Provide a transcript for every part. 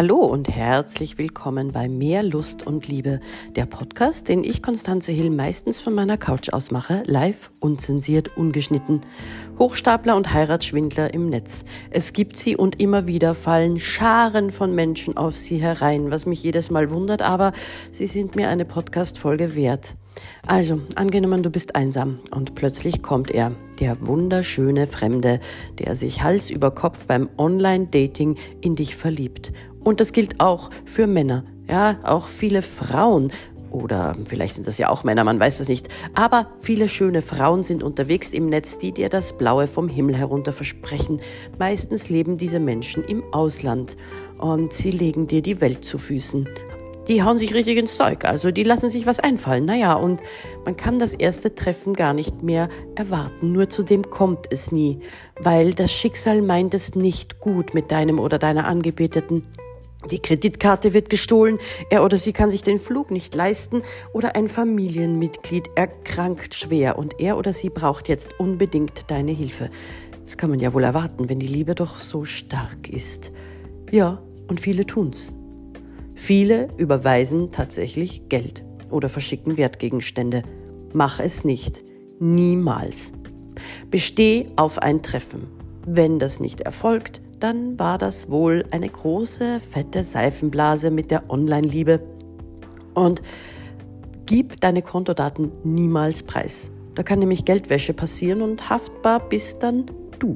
Hallo und herzlich willkommen bei Mehr Lust und Liebe, der Podcast, den ich, Konstanze Hill, meistens von meiner Couch aus mache, live, unzensiert, ungeschnitten. Hochstapler und Heiratsschwindler im Netz. Es gibt sie und immer wieder fallen Scharen von Menschen auf sie herein, was mich jedes Mal wundert, aber sie sind mir eine Podcast-Folge wert. Also, angenommen, du bist einsam und plötzlich kommt er, der wunderschöne Fremde, der sich Hals über Kopf beim Online-Dating in dich verliebt. Und das gilt auch für Männer. Ja, auch viele Frauen oder vielleicht sind das ja auch Männer, man weiß das nicht. Aber viele schöne Frauen sind unterwegs im Netz, die dir das Blaue vom Himmel herunter versprechen. Meistens leben diese Menschen im Ausland und sie legen dir die Welt zu Füßen die hauen sich richtig ins Zeug. Also die lassen sich was einfallen. Naja, und man kann das erste Treffen gar nicht mehr erwarten. Nur zu dem kommt es nie, weil das Schicksal meint es nicht gut mit deinem oder deiner Angebeteten. Die Kreditkarte wird gestohlen, er oder sie kann sich den Flug nicht leisten oder ein Familienmitglied erkrankt schwer und er oder sie braucht jetzt unbedingt deine Hilfe. Das kann man ja wohl erwarten, wenn die Liebe doch so stark ist. Ja, und viele tun's. Viele überweisen tatsächlich Geld oder verschicken Wertgegenstände. Mach es nicht. Niemals. Besteh auf ein Treffen. Wenn das nicht erfolgt, dann war das wohl eine große, fette Seifenblase mit der Online-Liebe. Und gib deine Kontodaten niemals preis. Da kann nämlich Geldwäsche passieren und haftbar bist dann du.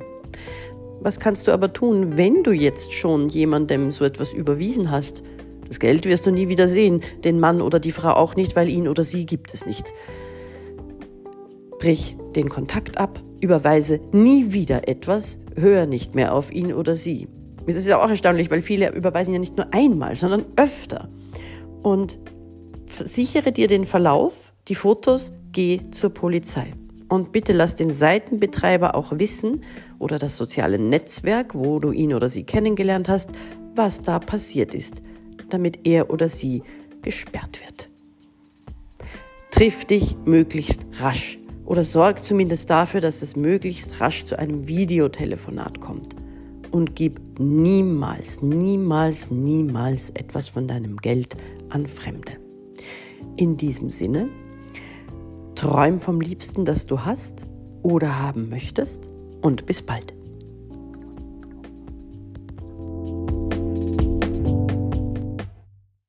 Was kannst du aber tun, wenn du jetzt schon jemandem so etwas überwiesen hast? Das Geld wirst du nie wieder sehen, den Mann oder die Frau auch nicht, weil ihn oder sie gibt es nicht. Brich den Kontakt ab, überweise nie wieder etwas, hör nicht mehr auf ihn oder sie. Es ist ja auch erstaunlich, weil viele überweisen ja nicht nur einmal, sondern öfter. Und sichere dir den Verlauf, die Fotos, geh zur Polizei. Und bitte lass den Seitenbetreiber auch wissen oder das soziale Netzwerk, wo du ihn oder sie kennengelernt hast, was da passiert ist damit er oder sie gesperrt wird. Triff dich möglichst rasch oder sorg zumindest dafür, dass es möglichst rasch zu einem Videotelefonat kommt. Und gib niemals, niemals, niemals etwas von deinem Geld an Fremde. In diesem Sinne, träum vom Liebsten, das du hast oder haben möchtest und bis bald.